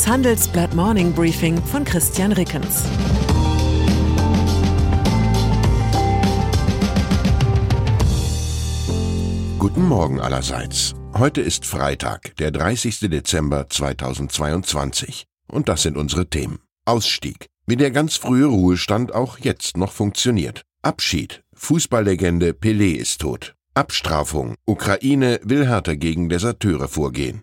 Das Handelsblatt Morning Briefing von Christian Rickens. Guten Morgen allerseits. Heute ist Freitag, der 30. Dezember 2022. Und das sind unsere Themen. Ausstieg. Wie der ganz frühe Ruhestand auch jetzt noch funktioniert. Abschied. Fußballlegende Pelé ist tot. Abstrafung. Ukraine will härter gegen Deserteure vorgehen.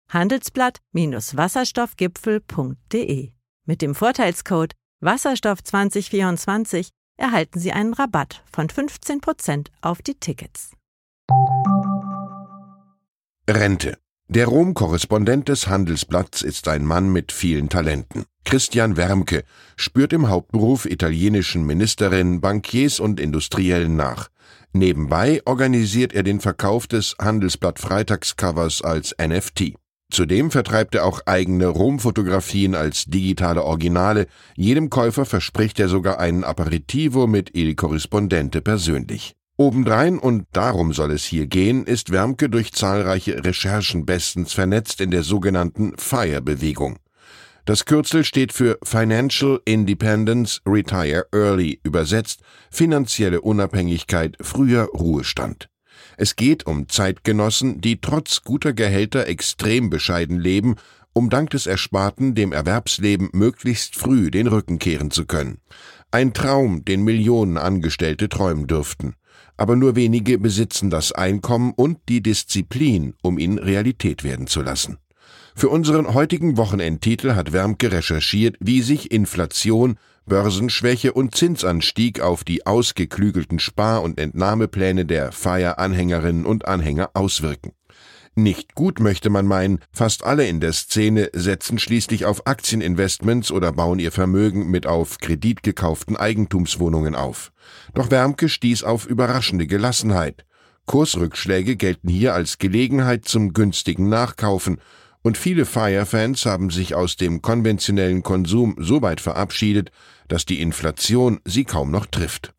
handelsblatt-wasserstoffgipfel.de. Mit dem Vorteilscode Wasserstoff 2024 erhalten Sie einen Rabatt von 15% auf die Tickets. Rente. Der Rom-Korrespondent des Handelsblatts ist ein Mann mit vielen Talenten. Christian Wermke spürt im Hauptberuf italienischen Ministerinnen, Bankiers und Industriellen nach. Nebenbei organisiert er den Verkauf des Handelsblatt Freitagscovers als NFT. Zudem vertreibt er auch eigene Rom-Fotografien als digitale Originale. Jedem Käufer verspricht er sogar einen Aperitivo mit Il Corrispondente persönlich. Obendrein, und darum soll es hier gehen, ist Wermke durch zahlreiche Recherchen bestens vernetzt in der sogenannten FIRE-Bewegung. Das Kürzel steht für Financial Independence Retire Early, übersetzt finanzielle Unabhängigkeit, früher Ruhestand. Es geht um Zeitgenossen, die trotz guter Gehälter extrem bescheiden leben, um dank des Ersparten dem Erwerbsleben möglichst früh den Rücken kehren zu können. Ein Traum, den Millionen Angestellte träumen dürften aber nur wenige besitzen das Einkommen und die Disziplin, um ihn Realität werden zu lassen. Für unseren heutigen Wochenendtitel hat Wermke recherchiert, wie sich Inflation, Börsenschwäche und Zinsanstieg auf die ausgeklügelten Spar- und Entnahmepläne der Feier-Anhängerinnen und Anhänger auswirken. Nicht gut möchte man meinen, fast alle in der Szene setzen schließlich auf Aktieninvestments oder bauen ihr Vermögen mit auf Kredit gekauften Eigentumswohnungen auf. Doch Wermke stieß auf überraschende Gelassenheit. Kursrückschläge gelten hier als Gelegenheit zum günstigen Nachkaufen, und viele Fire-Fans haben sich aus dem konventionellen Konsum so weit verabschiedet, dass die Inflation sie kaum noch trifft.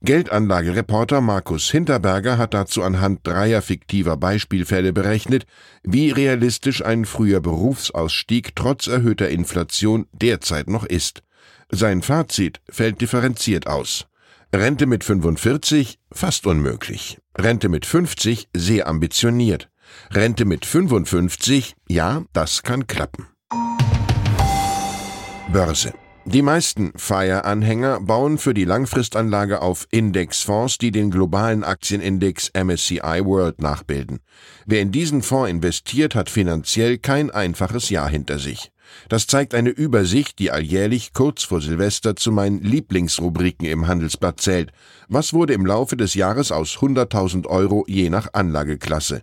Geldanlagereporter Markus Hinterberger hat dazu anhand dreier fiktiver Beispielfälle berechnet, wie realistisch ein früher Berufsausstieg trotz erhöhter Inflation derzeit noch ist. Sein Fazit fällt differenziert aus. Rente mit 45 fast unmöglich. Rente mit 50 sehr ambitioniert. Rente mit 55, ja, das kann klappen. Börse. Die meisten FIRE-Anhänger bauen für die Langfristanlage auf Indexfonds, die den globalen Aktienindex MSCI World nachbilden. Wer in diesen Fonds investiert, hat finanziell kein einfaches Jahr hinter sich. Das zeigt eine Übersicht, die alljährlich kurz vor Silvester zu meinen Lieblingsrubriken im Handelsblatt zählt. Was wurde im Laufe des Jahres aus 100.000 Euro je nach Anlageklasse?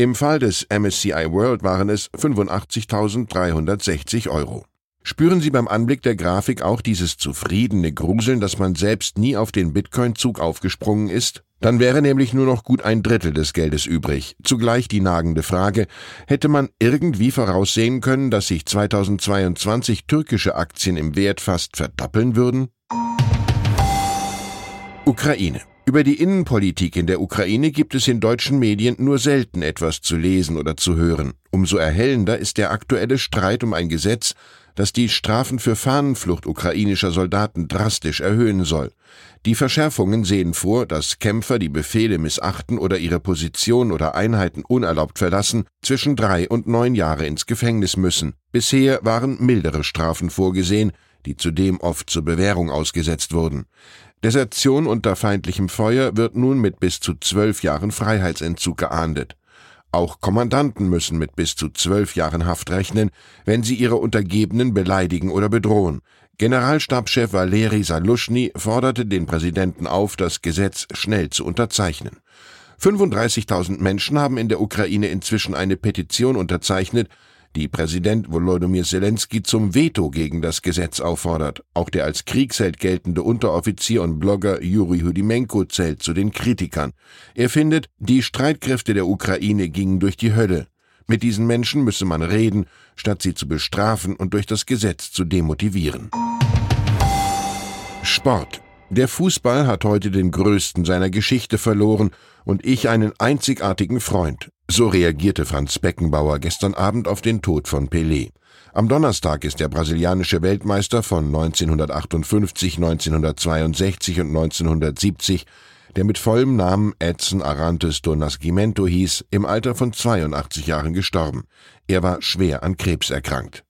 Im Fall des MSCI World waren es 85.360 Euro. Spüren Sie beim Anblick der Grafik auch dieses zufriedene Gruseln, dass man selbst nie auf den Bitcoin-Zug aufgesprungen ist? Dann wäre nämlich nur noch gut ein Drittel des Geldes übrig. Zugleich die nagende Frage, hätte man irgendwie voraussehen können, dass sich 2022 türkische Aktien im Wert fast verdoppeln würden? Ukraine. Über die Innenpolitik in der Ukraine gibt es in deutschen Medien nur selten etwas zu lesen oder zu hören. Umso erhellender ist der aktuelle Streit um ein Gesetz, das die Strafen für Fahnenflucht ukrainischer Soldaten drastisch erhöhen soll. Die Verschärfungen sehen vor, dass Kämpfer, die Befehle missachten oder ihre Position oder Einheiten unerlaubt verlassen, zwischen drei und neun Jahre ins Gefängnis müssen. Bisher waren mildere Strafen vorgesehen, die zudem oft zur Bewährung ausgesetzt wurden. Desertion unter feindlichem Feuer wird nun mit bis zu zwölf Jahren Freiheitsentzug geahndet. Auch Kommandanten müssen mit bis zu zwölf Jahren Haft rechnen, wenn sie ihre Untergebenen beleidigen oder bedrohen. Generalstabschef Valeri Saluschny forderte den Präsidenten auf, das Gesetz schnell zu unterzeichnen. 35.000 Menschen haben in der Ukraine inzwischen eine Petition unterzeichnet, die Präsident Volodymyr Zelensky zum Veto gegen das Gesetz auffordert. Auch der als Kriegsheld geltende Unteroffizier und Blogger Juri Hudimenko zählt zu den Kritikern. Er findet, die Streitkräfte der Ukraine gingen durch die Hölle. Mit diesen Menschen müsse man reden, statt sie zu bestrafen und durch das Gesetz zu demotivieren. Sport. Der Fußball hat heute den größten seiner Geschichte verloren und ich einen einzigartigen Freund. So reagierte Franz Beckenbauer gestern Abend auf den Tod von Pelé. Am Donnerstag ist der brasilianische Weltmeister von 1958, 1962 und 1970 der mit vollem Namen Edson Arantes do Nascimento hieß, im Alter von 82 Jahren gestorben. Er war schwer an Krebs erkrankt.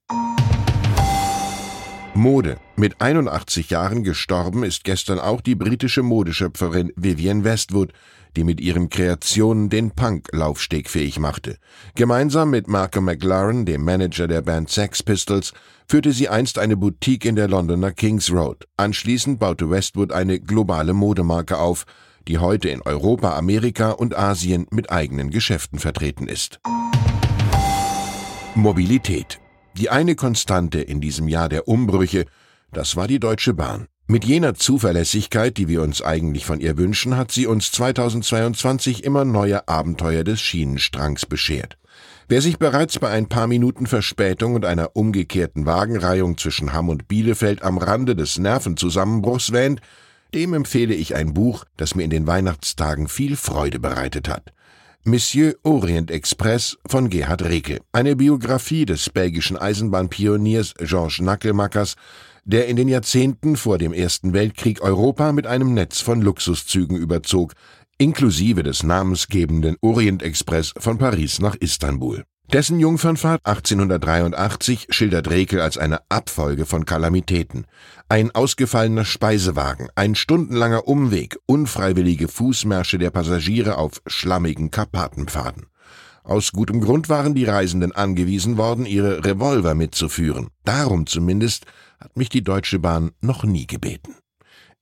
Mode. Mit 81 Jahren gestorben ist gestern auch die britische Modeschöpferin Vivienne Westwood, die mit ihren Kreationen den Punk laufstegfähig machte. Gemeinsam mit Malcolm McLaren, dem Manager der Band Sex Pistols, führte sie einst eine Boutique in der Londoner Kings Road. Anschließend baute Westwood eine globale Modemarke auf, die heute in Europa, Amerika und Asien mit eigenen Geschäften vertreten ist. Mobilität. Die eine Konstante in diesem Jahr der Umbrüche, das war die Deutsche Bahn. Mit jener Zuverlässigkeit, die wir uns eigentlich von ihr wünschen, hat sie uns 2022 immer neue Abenteuer des Schienenstrangs beschert. Wer sich bereits bei ein paar Minuten Verspätung und einer umgekehrten Wagenreihung zwischen Hamm und Bielefeld am Rande des Nervenzusammenbruchs wähnt, dem empfehle ich ein Buch, das mir in den Weihnachtstagen viel Freude bereitet hat. Monsieur Orient Express von Gerhard Rekel. Eine Biografie des belgischen Eisenbahnpioniers Georges Nackelmackers, der in den Jahrzehnten vor dem Ersten Weltkrieg Europa mit einem Netz von Luxuszügen überzog, inklusive des namensgebenden Orient Express von Paris nach Istanbul. Dessen Jungfernfahrt 1883 schildert Rekel als eine Abfolge von Kalamitäten. Ein ausgefallener Speisewagen, ein stundenlanger Umweg, unfreiwillige Fußmärsche der Passagiere auf schlammigen Karpatenpfaden. Aus gutem Grund waren die Reisenden angewiesen worden, ihre Revolver mitzuführen. Darum zumindest hat mich die Deutsche Bahn noch nie gebeten.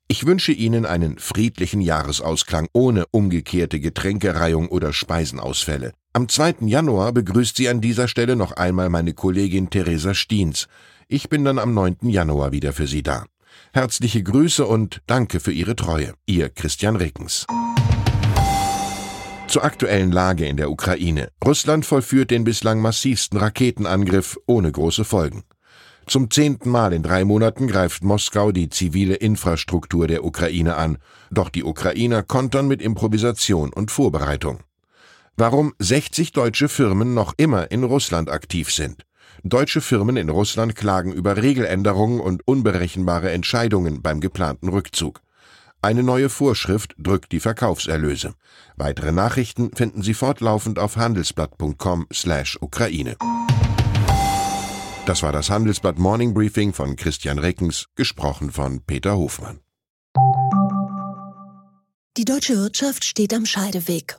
Ich wünsche Ihnen einen friedlichen Jahresausklang ohne umgekehrte Getränkereihung oder Speisenausfälle. Am 2. Januar begrüßt sie an dieser Stelle noch einmal meine Kollegin Theresa Stiens. Ich bin dann am 9. Januar wieder für Sie da. Herzliche Grüße und danke für Ihre Treue. Ihr Christian Rickens. Zur aktuellen Lage in der Ukraine. Russland vollführt den bislang massivsten Raketenangriff ohne große Folgen. Zum zehnten Mal in drei Monaten greift Moskau die zivile Infrastruktur der Ukraine an. Doch die Ukrainer kontern mit Improvisation und Vorbereitung warum 60 deutsche Firmen noch immer in Russland aktiv sind. Deutsche Firmen in Russland klagen über Regeländerungen und unberechenbare Entscheidungen beim geplanten Rückzug. Eine neue Vorschrift drückt die Verkaufserlöse. Weitere Nachrichten finden Sie fortlaufend auf handelsblatt.com/ukraine. Das war das Handelsblatt Morning Briefing von Christian Reckens, gesprochen von Peter Hofmann. Die deutsche Wirtschaft steht am Scheideweg.